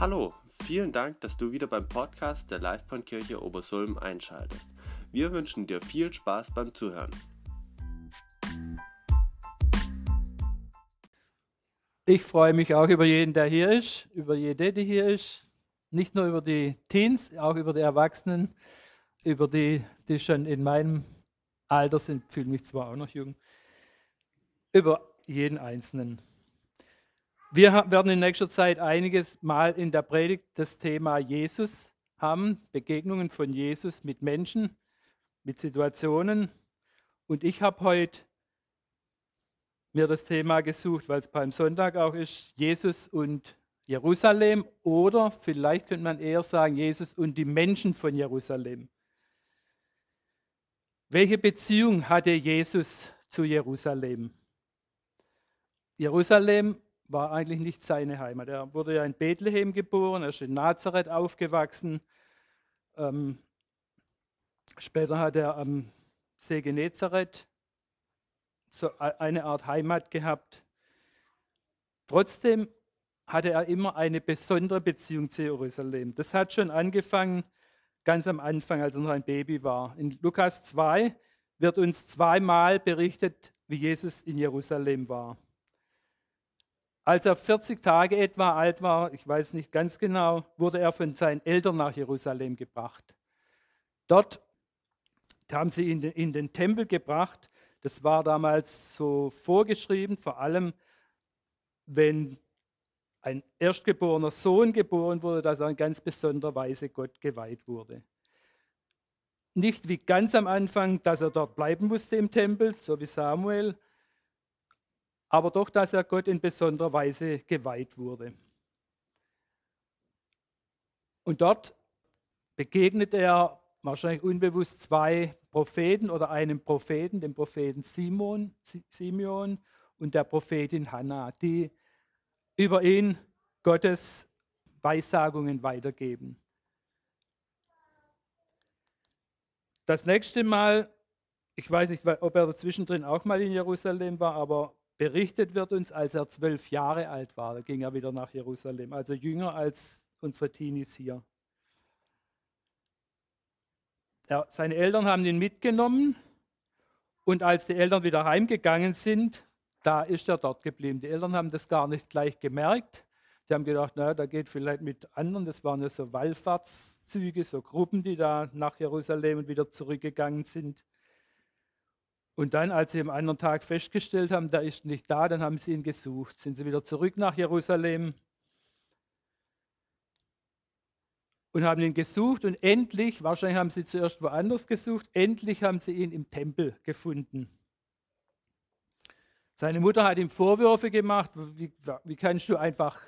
Hallo, vielen Dank, dass du wieder beim Podcast der Livebahnkirche Obersulm einschaltest. Wir wünschen dir viel Spaß beim Zuhören. Ich freue mich auch über jeden, der hier ist, über jede, die hier ist. Nicht nur über die Teens, auch über die Erwachsenen, über die, die schon in meinem Alter sind, fühle mich zwar auch noch jung, über jeden Einzelnen. Wir werden in nächster Zeit einiges Mal in der Predigt das Thema Jesus haben, Begegnungen von Jesus mit Menschen, mit Situationen. Und ich habe heute mir das Thema gesucht, weil es beim Sonntag auch ist, Jesus und Jerusalem oder vielleicht könnte man eher sagen, Jesus und die Menschen von Jerusalem. Welche Beziehung hatte Jesus zu Jerusalem? Jerusalem war eigentlich nicht seine Heimat. Er wurde ja in Bethlehem geboren, er ist in Nazareth aufgewachsen. Ähm, später hat er am See Genezareth so eine Art Heimat gehabt. Trotzdem hatte er immer eine besondere Beziehung zu Jerusalem. Das hat schon angefangen ganz am Anfang, als er noch ein Baby war. In Lukas 2 wird uns zweimal berichtet, wie Jesus in Jerusalem war. Als er 40 Tage etwa alt war, ich weiß nicht ganz genau, wurde er von seinen Eltern nach Jerusalem gebracht. Dort haben sie ihn in den Tempel gebracht. Das war damals so vorgeschrieben, vor allem wenn ein erstgeborener Sohn geboren wurde, dass er in ganz besonderer Weise Gott geweiht wurde. Nicht wie ganz am Anfang, dass er dort bleiben musste im Tempel, so wie Samuel, aber doch, dass er Gott in besonderer Weise geweiht wurde. Und dort begegnet er wahrscheinlich unbewusst zwei Propheten oder einem Propheten, dem Propheten Simon, Simeon und der Prophetin Hannah, die über ihn Gottes Weissagungen weitergeben. Das nächste Mal, ich weiß nicht, ob er dazwischendrin auch mal in Jerusalem war, aber Berichtet wird uns, als er zwölf Jahre alt war, da ging er wieder nach Jerusalem, also jünger als unsere Teenies hier. Er, seine Eltern haben ihn mitgenommen und als die Eltern wieder heimgegangen sind, da ist er dort geblieben. Die Eltern haben das gar nicht gleich gemerkt. Die haben gedacht, naja, da geht vielleicht mit anderen. Das waren ja so Wallfahrtszüge, so Gruppen, die da nach Jerusalem und wieder zurückgegangen sind. Und dann, als sie am anderen Tag festgestellt haben, der ist nicht da, dann haben sie ihn gesucht. Sind sie wieder zurück nach Jerusalem und haben ihn gesucht und endlich, wahrscheinlich haben sie zuerst woanders gesucht, endlich haben sie ihn im Tempel gefunden. Seine Mutter hat ihm Vorwürfe gemacht, wie, wie kannst du einfach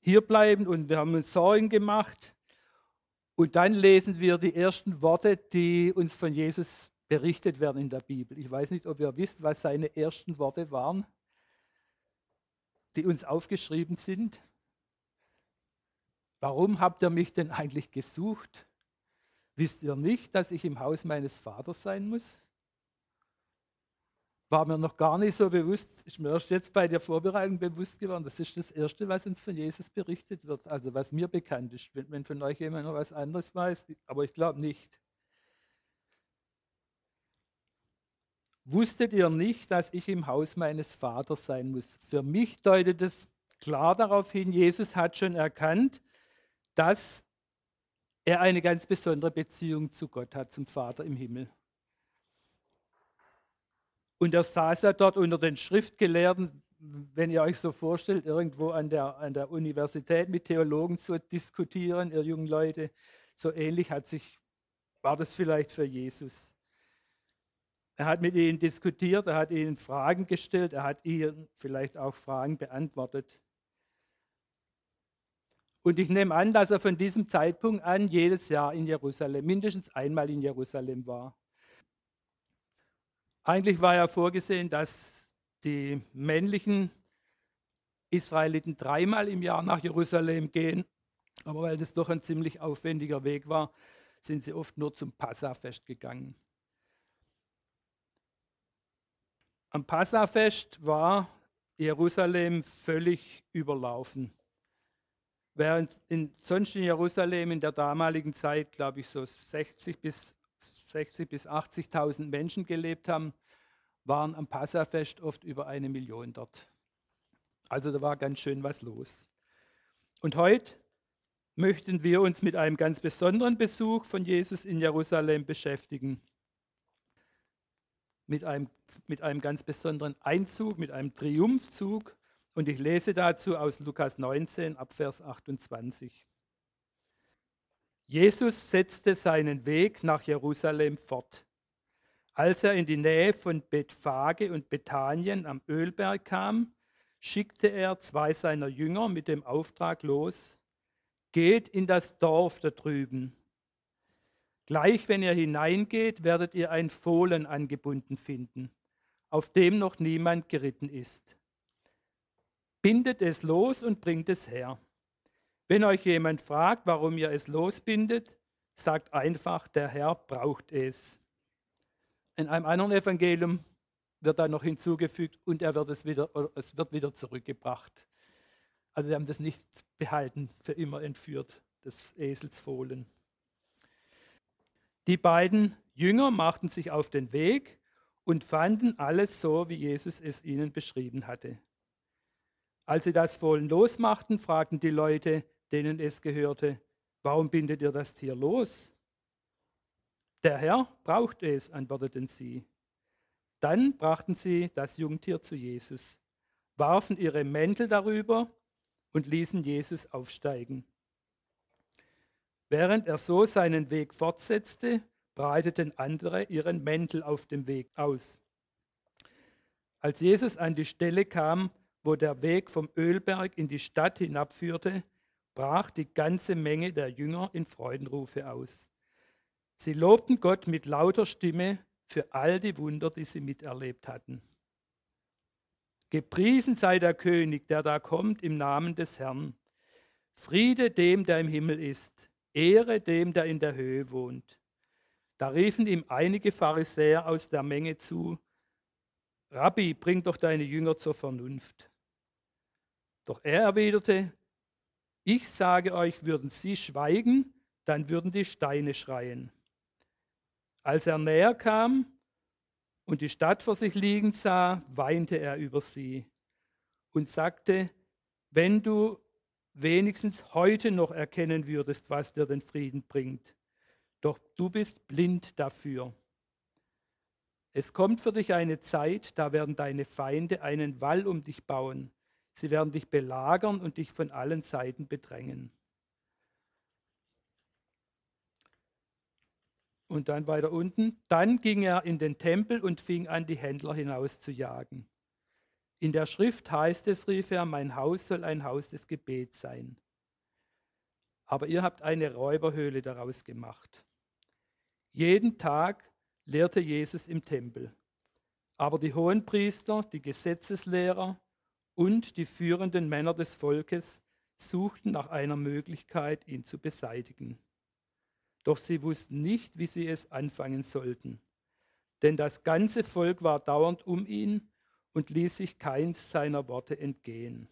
hier bleiben und wir haben uns Sorgen gemacht. Und dann lesen wir die ersten Worte, die uns von Jesus berichtet werden in der Bibel. Ich weiß nicht, ob ihr wisst, was seine ersten Worte waren, die uns aufgeschrieben sind. Warum habt ihr mich denn eigentlich gesucht? Wisst ihr nicht, dass ich im Haus meines Vaters sein muss? War mir noch gar nicht so bewusst, ist mir erst jetzt bei der Vorbereitung bewusst geworden. Das ist das Erste, was uns von Jesus berichtet wird, also was mir bekannt ist. Wenn, wenn von euch jemand noch was anderes weiß, aber ich glaube nicht. Wusstet ihr nicht, dass ich im Haus meines Vaters sein muss? Für mich deutet es klar darauf hin, Jesus hat schon erkannt, dass er eine ganz besondere Beziehung zu Gott hat, zum Vater im Himmel. Und er saß ja dort unter den Schriftgelehrten, wenn ihr euch so vorstellt, irgendwo an der, an der Universität mit Theologen zu diskutieren, ihr jungen Leute, so ähnlich hat sich, war das vielleicht für Jesus. Er hat mit ihnen diskutiert, er hat ihnen Fragen gestellt, er hat ihnen vielleicht auch Fragen beantwortet. Und ich nehme an, dass er von diesem Zeitpunkt an jedes Jahr in Jerusalem, mindestens einmal in Jerusalem war. Eigentlich war ja vorgesehen, dass die männlichen Israeliten dreimal im Jahr nach Jerusalem gehen. Aber weil das doch ein ziemlich aufwendiger Weg war, sind sie oft nur zum Passafest gegangen. Am Passafest war Jerusalem völlig überlaufen. Während in, sonst in Jerusalem in der damaligen Zeit, glaube ich, so 60 bis, 60 bis 80.000 Menschen gelebt haben, waren am Passafest oft über eine Million dort. Also da war ganz schön was los. Und heute möchten wir uns mit einem ganz besonderen Besuch von Jesus in Jerusalem beschäftigen. Mit einem, mit einem ganz besonderen Einzug, mit einem Triumphzug. Und ich lese dazu aus Lukas 19 ab Vers 28. Jesus setzte seinen Weg nach Jerusalem fort. Als er in die Nähe von Bethphage und Bethanien am Ölberg kam, schickte er zwei seiner Jünger mit dem Auftrag los, Geht in das Dorf da drüben. Gleich wenn ihr hineingeht, werdet ihr ein Fohlen angebunden finden, auf dem noch niemand geritten ist. Bindet es los und bringt es her. Wenn euch jemand fragt, warum ihr es losbindet, sagt einfach, der Herr braucht es. In einem anderen Evangelium wird da noch hinzugefügt und er wird es wieder, es wird wieder zurückgebracht. Also sie haben das nicht behalten, für immer entführt, das Eselsfohlen. Die beiden Jünger machten sich auf den Weg und fanden alles so, wie Jesus es ihnen beschrieben hatte. Als sie das Fohlen losmachten, fragten die Leute, denen es gehörte, warum bindet ihr das Tier los? Der Herr braucht es, antworteten sie. Dann brachten sie das Jungtier zu Jesus, warfen ihre Mäntel darüber und ließen Jesus aufsteigen. Während er so seinen Weg fortsetzte, breiteten andere ihren Mäntel auf dem Weg aus. Als Jesus an die Stelle kam, wo der Weg vom Ölberg in die Stadt hinabführte, brach die ganze Menge der Jünger in Freudenrufe aus. Sie lobten Gott mit lauter Stimme für all die Wunder, die sie miterlebt hatten. Gepriesen sei der König, der da kommt im Namen des Herrn. Friede dem, der im Himmel ist. Ehre dem, der in der Höhe wohnt. Da riefen ihm einige Pharisäer aus der Menge zu, Rabbi, bring doch deine Jünger zur Vernunft. Doch er erwiderte, ich sage euch, würden sie schweigen, dann würden die Steine schreien. Als er näher kam, und die Stadt vor sich liegen sah, weinte er über sie und sagte, wenn du wenigstens heute noch erkennen würdest, was dir den Frieden bringt, doch du bist blind dafür. Es kommt für dich eine Zeit, da werden deine Feinde einen Wall um dich bauen. Sie werden dich belagern und dich von allen Seiten bedrängen. Und dann weiter unten, dann ging er in den Tempel und fing an, die Händler hinaus zu jagen. In der Schrift heißt es, rief er, mein Haus soll ein Haus des Gebets sein. Aber ihr habt eine Räuberhöhle daraus gemacht. Jeden Tag lehrte Jesus im Tempel. Aber die Hohenpriester, die Gesetzeslehrer und die führenden Männer des Volkes suchten nach einer Möglichkeit, ihn zu beseitigen. Doch sie wussten nicht, wie sie es anfangen sollten. Denn das ganze Volk war dauernd um ihn und ließ sich keins seiner Worte entgehen.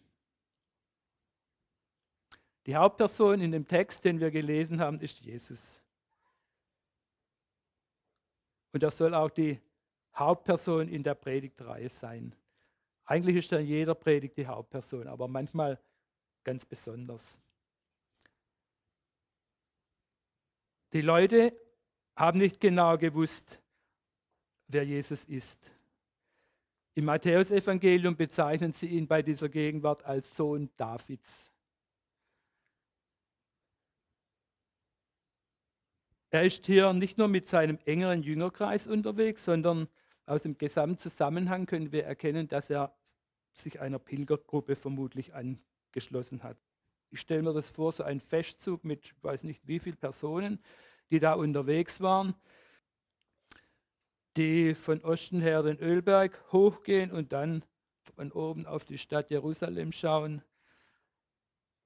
Die Hauptperson in dem Text, den wir gelesen haben, ist Jesus. Und er soll auch die Hauptperson in der Predigtreihe sein. Eigentlich ist in jeder Predigt die Hauptperson, aber manchmal ganz besonders. Die Leute haben nicht genau gewusst, wer Jesus ist. Im Matthäusevangelium bezeichnen sie ihn bei dieser Gegenwart als Sohn Davids. Er ist hier nicht nur mit seinem engeren Jüngerkreis unterwegs, sondern aus dem Gesamtzusammenhang können wir erkennen, dass er sich einer Pilgergruppe vermutlich angeschlossen hat. Ich stelle mir das vor, so ein Festzug mit, weiß nicht wie vielen Personen, die da unterwegs waren, die von Osten her den Ölberg hochgehen und dann von oben auf die Stadt Jerusalem schauen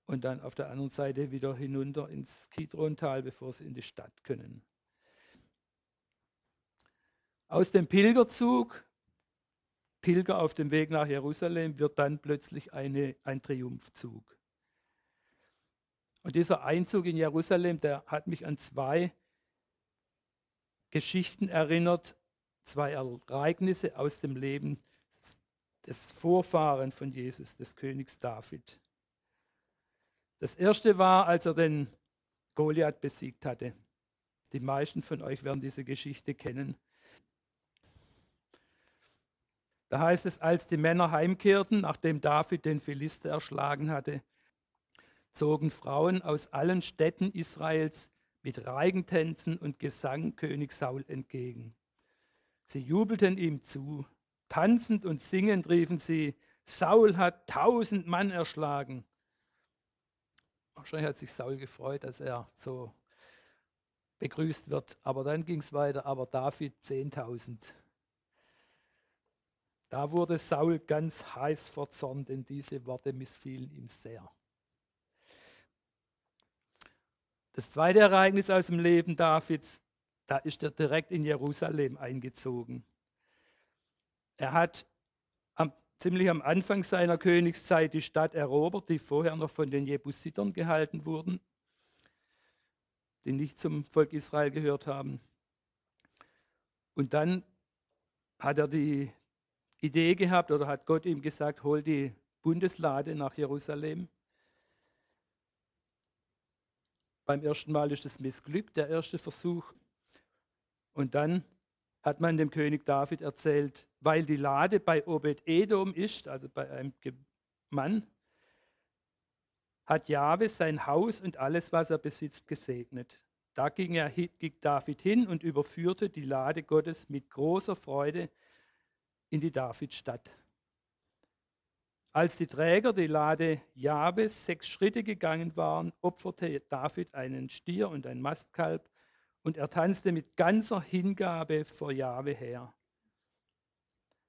und dann auf der anderen Seite wieder hinunter ins Kidrontal, bevor sie in die Stadt können. Aus dem Pilgerzug, Pilger auf dem Weg nach Jerusalem, wird dann plötzlich eine, ein Triumphzug. Und dieser Einzug in Jerusalem, der hat mich an zwei Geschichten erinnert, zwei Ereignisse aus dem Leben des Vorfahren von Jesus, des Königs David. Das erste war, als er den Goliath besiegt hatte. Die meisten von euch werden diese Geschichte kennen. Da heißt es, als die Männer heimkehrten, nachdem David den Philister erschlagen hatte, zogen Frauen aus allen Städten Israels mit Reigentänzen und Gesang König Saul entgegen. Sie jubelten ihm zu. Tanzend und singend riefen sie, Saul hat tausend Mann erschlagen. Wahrscheinlich hat sich Saul gefreut, dass er so begrüßt wird. Aber dann ging es weiter, aber David 10.000. Da wurde Saul ganz heiß verzornt, denn diese Worte missfielen ihm sehr. Das zweite Ereignis aus dem Leben Davids, da ist er direkt in Jerusalem eingezogen. Er hat am, ziemlich am Anfang seiner Königszeit die Stadt erobert, die vorher noch von den Jebusitern gehalten wurden, die nicht zum Volk Israel gehört haben. Und dann hat er die Idee gehabt oder hat Gott ihm gesagt, hol die Bundeslade nach Jerusalem. Beim ersten Mal ist es missglückt, der erste Versuch. Und dann hat man dem König David erzählt, weil die Lade bei Obed-Edom ist, also bei einem Mann, hat Jahwe sein Haus und alles, was er besitzt, gesegnet. Da ging, er, ging David hin und überführte die Lade Gottes mit großer Freude in die Davidstadt. Als die Träger die Lade Jabes sechs Schritte gegangen waren, opferte David einen Stier und ein Mastkalb und er tanzte mit ganzer Hingabe vor Jahwe her.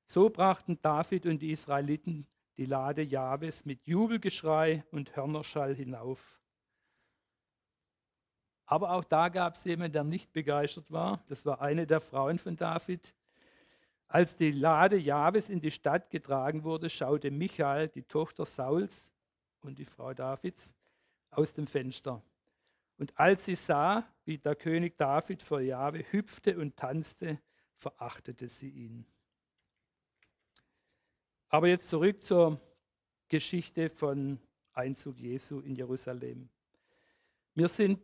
So brachten David und die Israeliten die Lade Jahwes mit Jubelgeschrei und Hörnerschall hinauf. Aber auch da gab es jemanden, der nicht begeistert war. Das war eine der Frauen von David. Als die Lade Jahwes in die Stadt getragen wurde, schaute Michael, die Tochter Sauls und die Frau Davids, aus dem Fenster. Und als sie sah, wie der König David vor Jahwe hüpfte und tanzte, verachtete sie ihn. Aber jetzt zurück zur Geschichte von Einzug Jesu in Jerusalem. Mir sind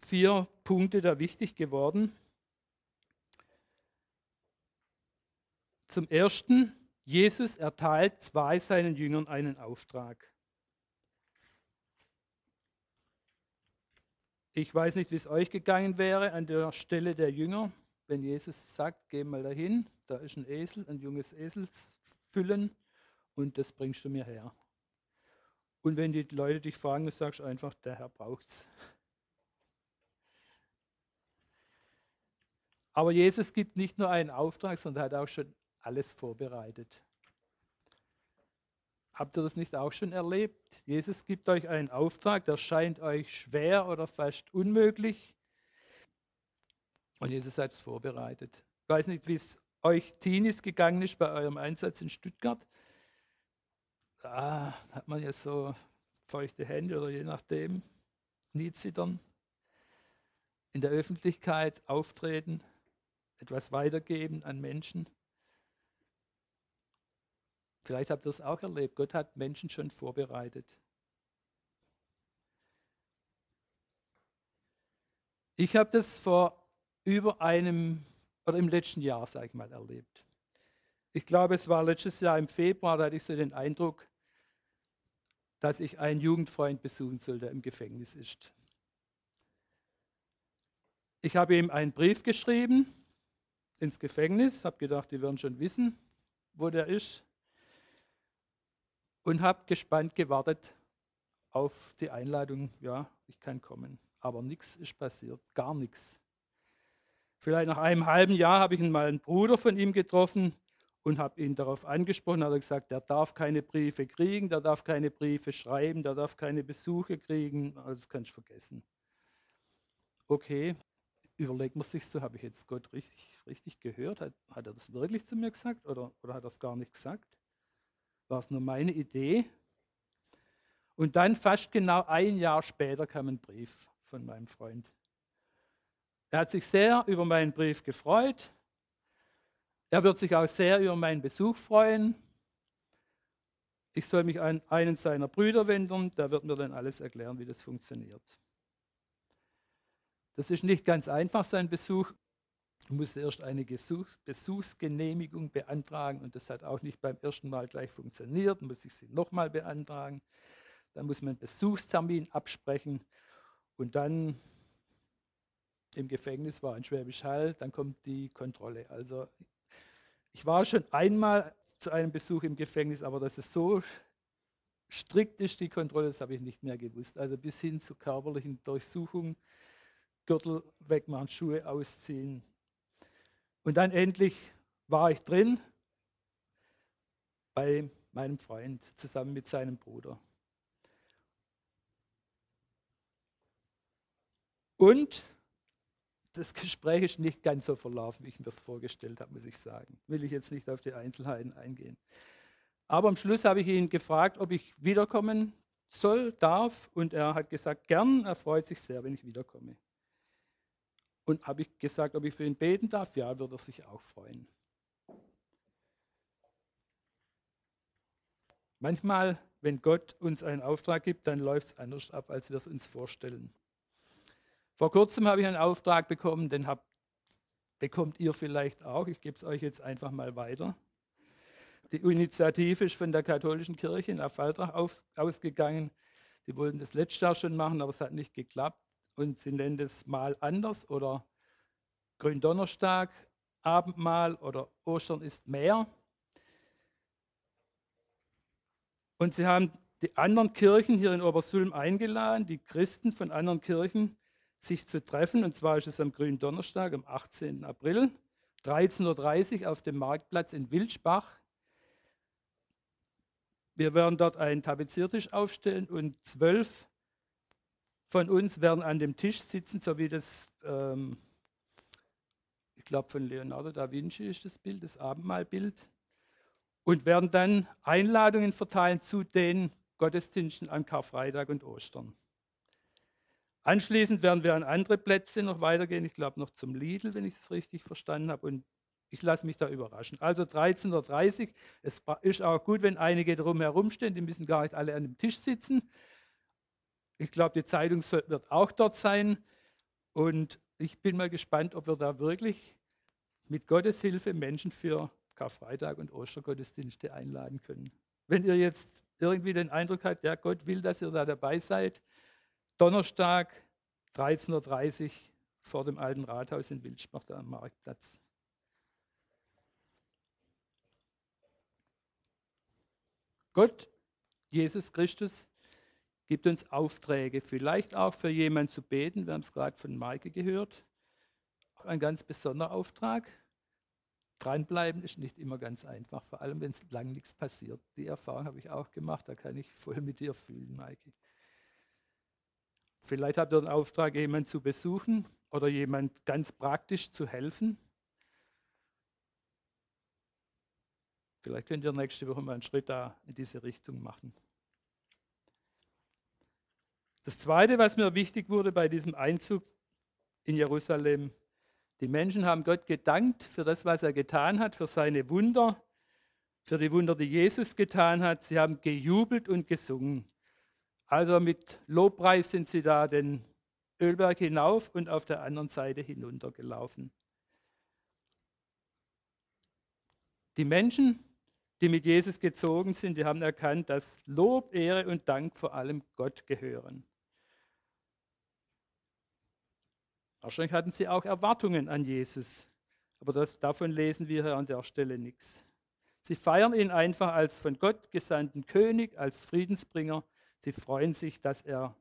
vier Punkte da wichtig geworden. Zum Ersten, Jesus erteilt zwei seinen Jüngern einen Auftrag. Ich weiß nicht, wie es euch gegangen wäre an der Stelle der Jünger, wenn Jesus sagt, geh mal dahin, da ist ein Esel, ein junges Eselsfüllen und das bringst du mir her. Und wenn die Leute dich fragen, du sagst einfach, der Herr braucht es. Aber Jesus gibt nicht nur einen Auftrag, sondern hat auch schon alles vorbereitet. Habt ihr das nicht auch schon erlebt? Jesus gibt euch einen Auftrag, der scheint euch schwer oder fast unmöglich. Und Jesus hat es vorbereitet. Ich weiß nicht, wie es euch Teenies gegangen ist bei eurem Einsatz in Stuttgart. Da hat man ja so feuchte Hände oder je nachdem, nie zittern. In der Öffentlichkeit auftreten, etwas weitergeben an Menschen. Vielleicht habt ihr es auch erlebt. Gott hat Menschen schon vorbereitet. Ich habe das vor über einem oder im letzten Jahr, sage ich mal, erlebt. Ich glaube, es war letztes Jahr im Februar, da hatte ich so den Eindruck, dass ich einen Jugendfreund besuchen soll, der im Gefängnis ist. Ich habe ihm einen Brief geschrieben ins Gefängnis, habe gedacht, die werden schon wissen, wo der ist und habe gespannt gewartet auf die Einladung, ja, ich kann kommen. Aber nichts ist passiert, gar nichts. Vielleicht nach einem halben Jahr habe ich mal einen Bruder von ihm getroffen und habe ihn darauf angesprochen, hat er gesagt, der darf keine Briefe kriegen, der darf keine Briefe schreiben, der darf keine Besuche kriegen, also das kannst du vergessen. Okay, überlegt man sich so, habe ich jetzt Gott richtig, richtig gehört? Hat, hat er das wirklich zu mir gesagt oder, oder hat er es gar nicht gesagt? War es nur meine Idee. Und dann fast genau ein Jahr später kam ein Brief von meinem Freund. Er hat sich sehr über meinen Brief gefreut. Er wird sich auch sehr über meinen Besuch freuen. Ich soll mich an einen seiner Brüder wenden, der wird mir dann alles erklären, wie das funktioniert. Das ist nicht ganz einfach, sein Besuch. Ich musste erst eine Besuchsgenehmigung beantragen und das hat auch nicht beim ersten Mal gleich funktioniert. Muss ich sie nochmal beantragen. Dann muss man einen Besuchstermin absprechen und dann im Gefängnis war in Schwäbisch Hall, dann kommt die Kontrolle. Also ich war schon einmal zu einem Besuch im Gefängnis, aber dass es so strikt ist, die Kontrolle, das habe ich nicht mehr gewusst. Also bis hin zu körperlichen Durchsuchungen, Gürtel wegmachen, Schuhe ausziehen. Und dann endlich war ich drin bei meinem Freund zusammen mit seinem Bruder. Und das Gespräch ist nicht ganz so verlaufen, wie ich mir das vorgestellt habe, muss ich sagen. Will ich jetzt nicht auf die Einzelheiten eingehen. Aber am Schluss habe ich ihn gefragt, ob ich wiederkommen soll, darf. Und er hat gesagt, gern, er freut sich sehr, wenn ich wiederkomme. Und habe ich gesagt, ob ich für ihn beten darf? Ja, würde er sich auch freuen. Manchmal, wenn Gott uns einen Auftrag gibt, dann läuft es anders ab, als wir es uns vorstellen. Vor kurzem habe ich einen Auftrag bekommen, den habt, bekommt ihr vielleicht auch. Ich gebe es euch jetzt einfach mal weiter. Die Initiative ist von der katholischen Kirche in Affaltrach ausgegangen. Die wollten das letztes Jahr schon machen, aber es hat nicht geklappt. Und sie nennen es mal anders oder Gründonnerstag, Abendmahl oder Ostern ist mehr. Und sie haben die anderen Kirchen hier in Obersulm eingeladen, die Christen von anderen Kirchen, sich zu treffen. Und zwar ist es am grünen Donnerstag, am 18. April, 13.30 Uhr auf dem Marktplatz in Wilsbach. Wir werden dort einen Tapeziertisch aufstellen und zwölf von uns werden an dem Tisch sitzen, so wie das, ähm, ich glaube, von Leonardo da Vinci ist das Bild, das Abendmahlbild, und werden dann Einladungen verteilen zu den Gottesdiensten an Karfreitag und Ostern. Anschließend werden wir an andere Plätze noch weitergehen. Ich glaube noch zum Lidl, wenn ich es richtig verstanden habe. Und ich lasse mich da überraschen. Also 13.30 Uhr. Es ist auch gut, wenn einige drumherum stehen. Die müssen gar nicht alle an dem Tisch sitzen. Ich glaube, die Zeitung wird auch dort sein. Und ich bin mal gespannt, ob wir da wirklich mit Gottes Hilfe Menschen für Karfreitag und Ostergottesdienste einladen können. Wenn ihr jetzt irgendwie den Eindruck habt, ja, Gott will, dass ihr da dabei seid, Donnerstag, 13.30 Uhr vor dem alten Rathaus in Wilsbach, am Marktplatz. Gott, Jesus Christus, gibt uns Aufträge, vielleicht auch für jemanden zu beten. Wir haben es gerade von Maike gehört. Auch ein ganz besonderer Auftrag. Dranbleiben ist nicht immer ganz einfach, vor allem wenn es lang nichts passiert. Die Erfahrung habe ich auch gemacht, da kann ich voll mit dir fühlen, Maike. Vielleicht habt ihr den Auftrag, jemanden zu besuchen oder jemand ganz praktisch zu helfen. Vielleicht könnt ihr nächste Woche mal einen Schritt da in diese Richtung machen. Das Zweite, was mir wichtig wurde bei diesem Einzug in Jerusalem, die Menschen haben Gott gedankt für das, was er getan hat, für seine Wunder, für die Wunder, die Jesus getan hat. Sie haben gejubelt und gesungen. Also mit Lobpreis sind sie da den Ölberg hinauf und auf der anderen Seite hinuntergelaufen. Die Menschen, die mit Jesus gezogen sind, die haben erkannt, dass Lob, Ehre und Dank vor allem Gott gehören. Wahrscheinlich hatten sie auch Erwartungen an Jesus, aber das, davon lesen wir hier an der Stelle nichts. Sie feiern ihn einfach als von Gott gesandten König, als Friedensbringer Sie freuen sich, dass er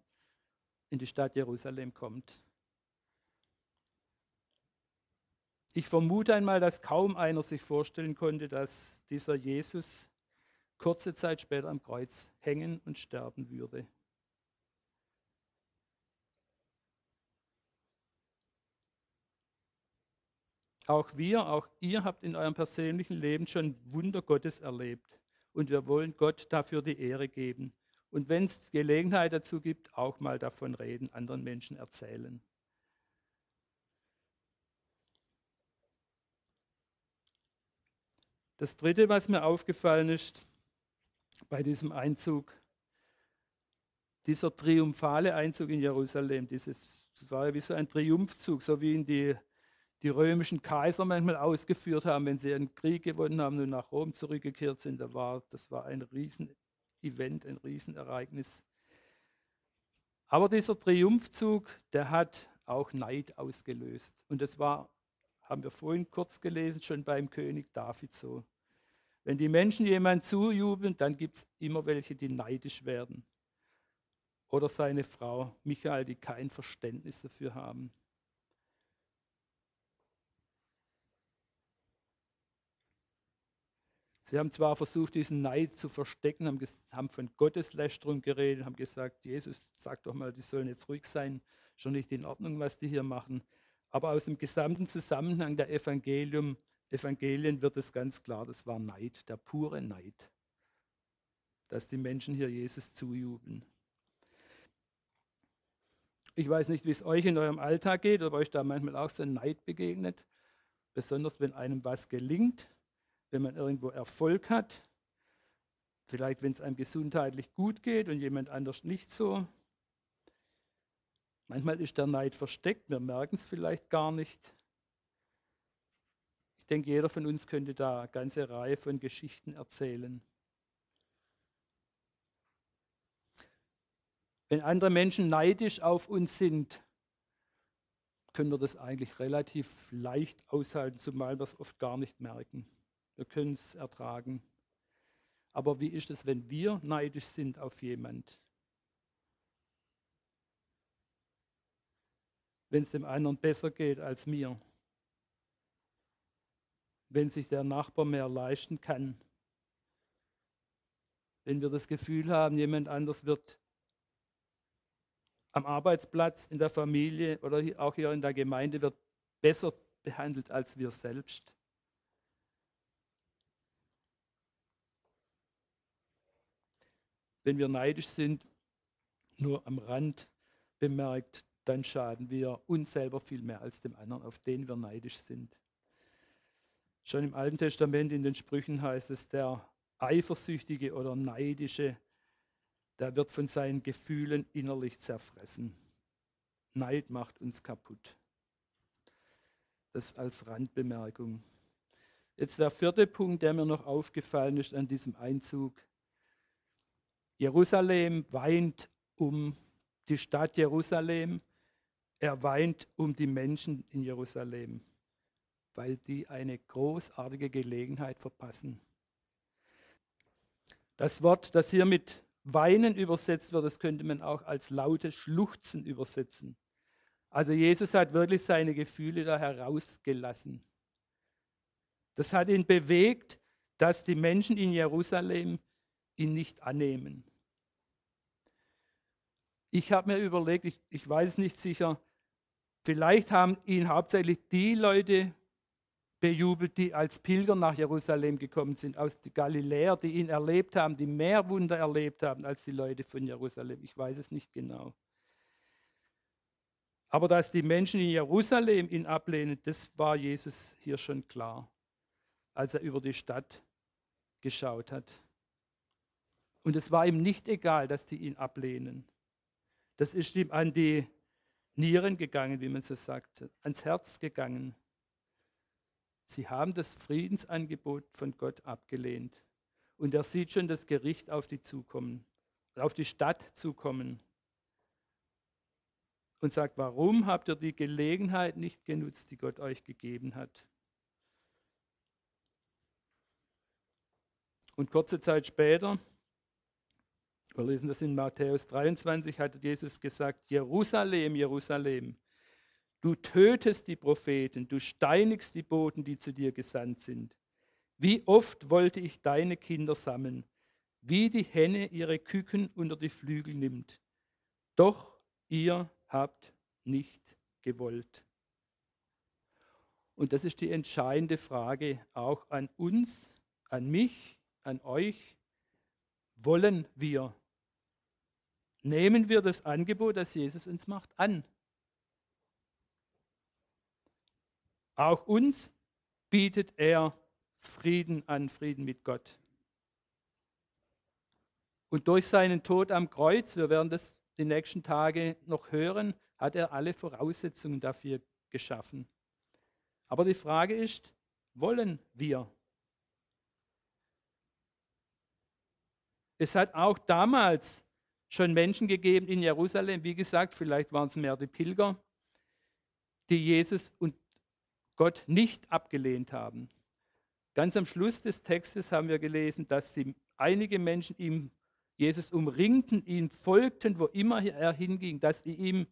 in die Stadt Jerusalem kommt. Ich vermute einmal, dass kaum einer sich vorstellen konnte, dass dieser Jesus kurze Zeit später am Kreuz hängen und sterben würde. Auch wir, auch ihr habt in eurem persönlichen Leben schon Wunder Gottes erlebt. Und wir wollen Gott dafür die Ehre geben und wenn es Gelegenheit dazu gibt, auch mal davon reden, anderen Menschen erzählen. Das Dritte, was mir aufgefallen ist bei diesem Einzug, dieser triumphale Einzug in Jerusalem, dieses, das war ja wie so ein Triumphzug, so wie ihn die, die römischen Kaiser manchmal ausgeführt haben, wenn sie einen Krieg gewonnen haben und nach Rom zurückgekehrt sind. Da war, das war ein Riesenevent, ein Riesenereignis. Aber dieser Triumphzug, der hat auch Neid ausgelöst. Und das war, haben wir vorhin kurz gelesen, schon beim König David so. Wenn die Menschen jemand zujubeln, dann gibt es immer welche, die neidisch werden oder seine Frau Michael, die kein Verständnis dafür haben. Sie haben zwar versucht, diesen Neid zu verstecken, haben, von Gotteslästerung geredet, haben gesagt, Jesus, sag doch mal, die sollen jetzt ruhig sein, schon nicht in Ordnung, was die hier machen. Aber aus dem gesamten Zusammenhang der Evangelium, Evangelien wird es ganz klar, das war Neid, der pure Neid, dass die Menschen hier Jesus zujubeln. Ich weiß nicht, wie es euch in eurem Alltag geht, ob euch da manchmal auch so ein Neid begegnet. Besonders wenn einem was gelingt, wenn man irgendwo Erfolg hat. Vielleicht, wenn es einem gesundheitlich gut geht und jemand anders nicht so. Manchmal ist der Neid versteckt, wir merken es vielleicht gar nicht. Ich denke, jeder von uns könnte da eine ganze Reihe von Geschichten erzählen. Wenn andere Menschen neidisch auf uns sind, können wir das eigentlich relativ leicht aushalten, zumal wir es oft gar nicht merken. Wir können es ertragen. Aber wie ist es, wenn wir neidisch sind auf jemand? Wenn es dem anderen besser geht als mir? Wenn sich der Nachbar mehr leisten kann? Wenn wir das Gefühl haben, jemand anders wird am Arbeitsplatz, in der Familie oder auch hier in der Gemeinde wird besser behandelt als wir selbst. Wenn wir neidisch sind, nur am Rand bemerkt, dann schaden wir uns selber viel mehr als dem anderen, auf den wir neidisch sind. Schon im Alten Testament in den Sprüchen heißt es, der eifersüchtige oder neidische der wird von seinen Gefühlen innerlich zerfressen. Neid macht uns kaputt. Das als Randbemerkung. Jetzt der vierte Punkt, der mir noch aufgefallen ist an diesem Einzug. Jerusalem weint um die Stadt Jerusalem. Er weint um die Menschen in Jerusalem, weil die eine großartige Gelegenheit verpassen. Das Wort, das hier mit Weinen übersetzt wird, das könnte man auch als lautes Schluchzen übersetzen. Also Jesus hat wirklich seine Gefühle da herausgelassen. Das hat ihn bewegt, dass die Menschen in Jerusalem ihn nicht annehmen. Ich habe mir überlegt, ich, ich weiß nicht sicher, vielleicht haben ihn hauptsächlich die Leute bejubelt, die als Pilger nach Jerusalem gekommen sind, aus Galiläa, die ihn erlebt haben, die mehr Wunder erlebt haben als die Leute von Jerusalem. Ich weiß es nicht genau. Aber dass die Menschen in Jerusalem ihn ablehnen, das war Jesus hier schon klar, als er über die Stadt geschaut hat. Und es war ihm nicht egal, dass die ihn ablehnen. Das ist ihm an die Nieren gegangen, wie man so sagt, ans Herz gegangen. Sie haben das Friedensangebot von Gott abgelehnt. Und er sieht schon das Gericht auf die zukommen, auf die Stadt zukommen. Und sagt, warum habt ihr die Gelegenheit nicht genutzt, die Gott euch gegeben hat? Und kurze Zeit später, wir lesen das in Matthäus 23, hat Jesus gesagt, Jerusalem, Jerusalem, Du tötest die Propheten, du steinigst die Boten, die zu dir gesandt sind. Wie oft wollte ich deine Kinder sammeln, wie die Henne ihre Küken unter die Flügel nimmt. Doch ihr habt nicht gewollt. Und das ist die entscheidende Frage auch an uns, an mich, an euch. Wollen wir nehmen wir das Angebot, das Jesus uns macht, an. Auch uns bietet er Frieden an, Frieden mit Gott. Und durch seinen Tod am Kreuz, wir werden das die nächsten Tage noch hören, hat er alle Voraussetzungen dafür geschaffen. Aber die Frage ist, wollen wir? Es hat auch damals schon Menschen gegeben in Jerusalem, wie gesagt, vielleicht waren es mehr die Pilger, die Jesus und Gott nicht abgelehnt haben. Ganz am Schluss des Textes haben wir gelesen, dass sie, einige Menschen ihm Jesus umringten, ihm folgten, wo immer er hinging, dass sie ihm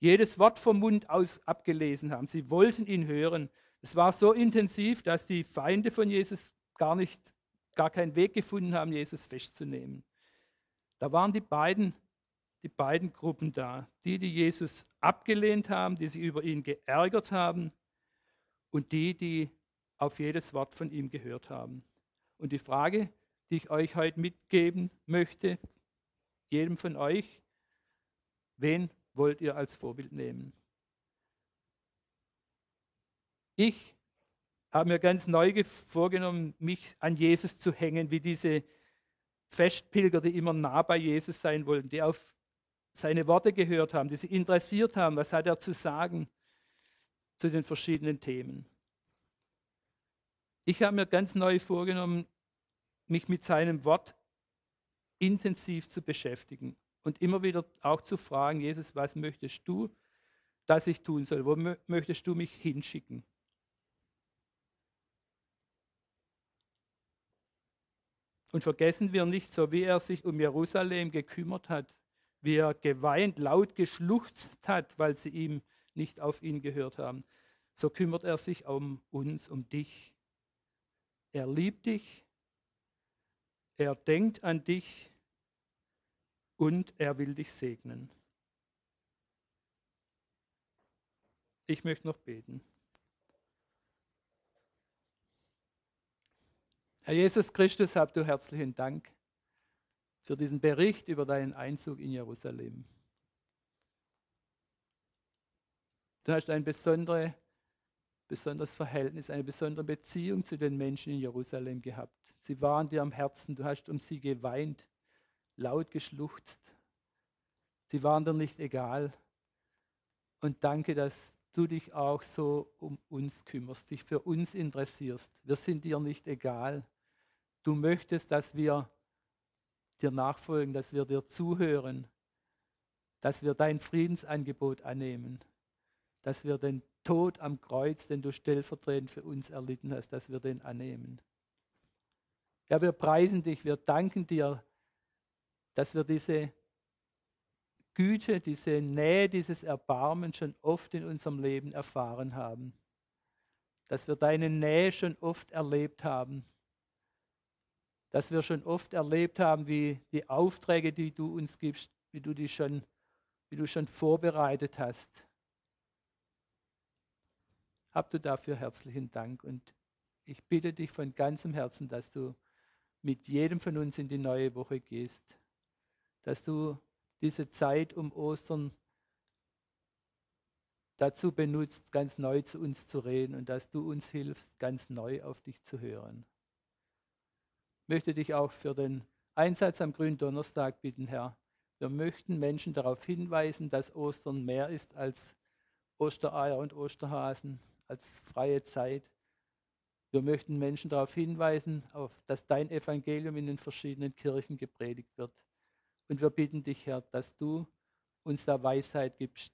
jedes Wort vom Mund aus abgelesen haben. Sie wollten ihn hören. Es war so intensiv, dass die Feinde von Jesus gar nicht, gar keinen Weg gefunden haben, Jesus festzunehmen. Da waren die beiden, die beiden Gruppen da. Die, die Jesus abgelehnt haben, die sich über ihn geärgert haben und die, die auf jedes Wort von ihm gehört haben. Und die Frage, die ich euch heute mitgeben möchte, jedem von euch, wen wollt ihr als Vorbild nehmen? Ich habe mir ganz neu vorgenommen, mich an Jesus zu hängen, wie diese Festpilger, die immer nah bei Jesus sein wollten, die auf seine Worte gehört haben, die sich interessiert haben, was hat er zu sagen zu den verschiedenen Themen. Ich habe mir ganz neu vorgenommen, mich mit seinem Wort intensiv zu beschäftigen und immer wieder auch zu fragen, Jesus, was möchtest du, dass ich tun soll? Wo möchtest du mich hinschicken? Und vergessen wir nicht, so wie er sich um Jerusalem gekümmert hat, wie er geweint, laut geschluchzt hat, weil sie ihm nicht auf ihn gehört haben, so kümmert er sich um uns, um dich. Er liebt dich, er denkt an dich und er will dich segnen. Ich möchte noch beten. Herr Jesus Christus, habt du herzlichen Dank für diesen Bericht über deinen Einzug in Jerusalem. Du hast ein besondere, besonderes Verhältnis, eine besondere Beziehung zu den Menschen in Jerusalem gehabt. Sie waren dir am Herzen, du hast um sie geweint, laut geschluchzt. Sie waren dir nicht egal. Und danke, dass du dich auch so um uns kümmerst, dich für uns interessierst. Wir sind dir nicht egal. Du möchtest, dass wir dir nachfolgen, dass wir dir zuhören, dass wir dein Friedensangebot annehmen, dass wir den Tod am Kreuz, den du stellvertretend für uns erlitten hast, dass wir den annehmen. Ja, wir preisen dich, wir danken dir, dass wir diese Güte, diese Nähe, dieses Erbarmen schon oft in unserem Leben erfahren haben. Dass wir deine Nähe schon oft erlebt haben dass wir schon oft erlebt haben, wie die Aufträge, die du uns gibst, wie du die schon, wie du schon vorbereitet hast. Hab du dafür herzlichen Dank und ich bitte dich von ganzem Herzen, dass du mit jedem von uns in die neue Woche gehst, dass du diese Zeit um Ostern dazu benutzt, ganz neu zu uns zu reden und dass du uns hilfst, ganz neu auf dich zu hören möchte dich auch für den Einsatz am grünen Donnerstag bitten, Herr. Wir möchten Menschen darauf hinweisen, dass Ostern mehr ist als Ostereier und Osterhasen, als freie Zeit. Wir möchten Menschen darauf hinweisen, auf, dass dein Evangelium in den verschiedenen Kirchen gepredigt wird. Und wir bitten dich, Herr, dass du uns da Weisheit gibst,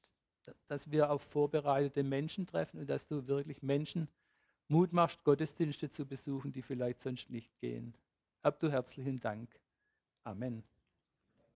dass wir auf vorbereitete Menschen treffen und dass du wirklich Menschen Mut machst, Gottesdienste zu besuchen, die vielleicht sonst nicht gehen. Hab du herzlichen Dank. Amen.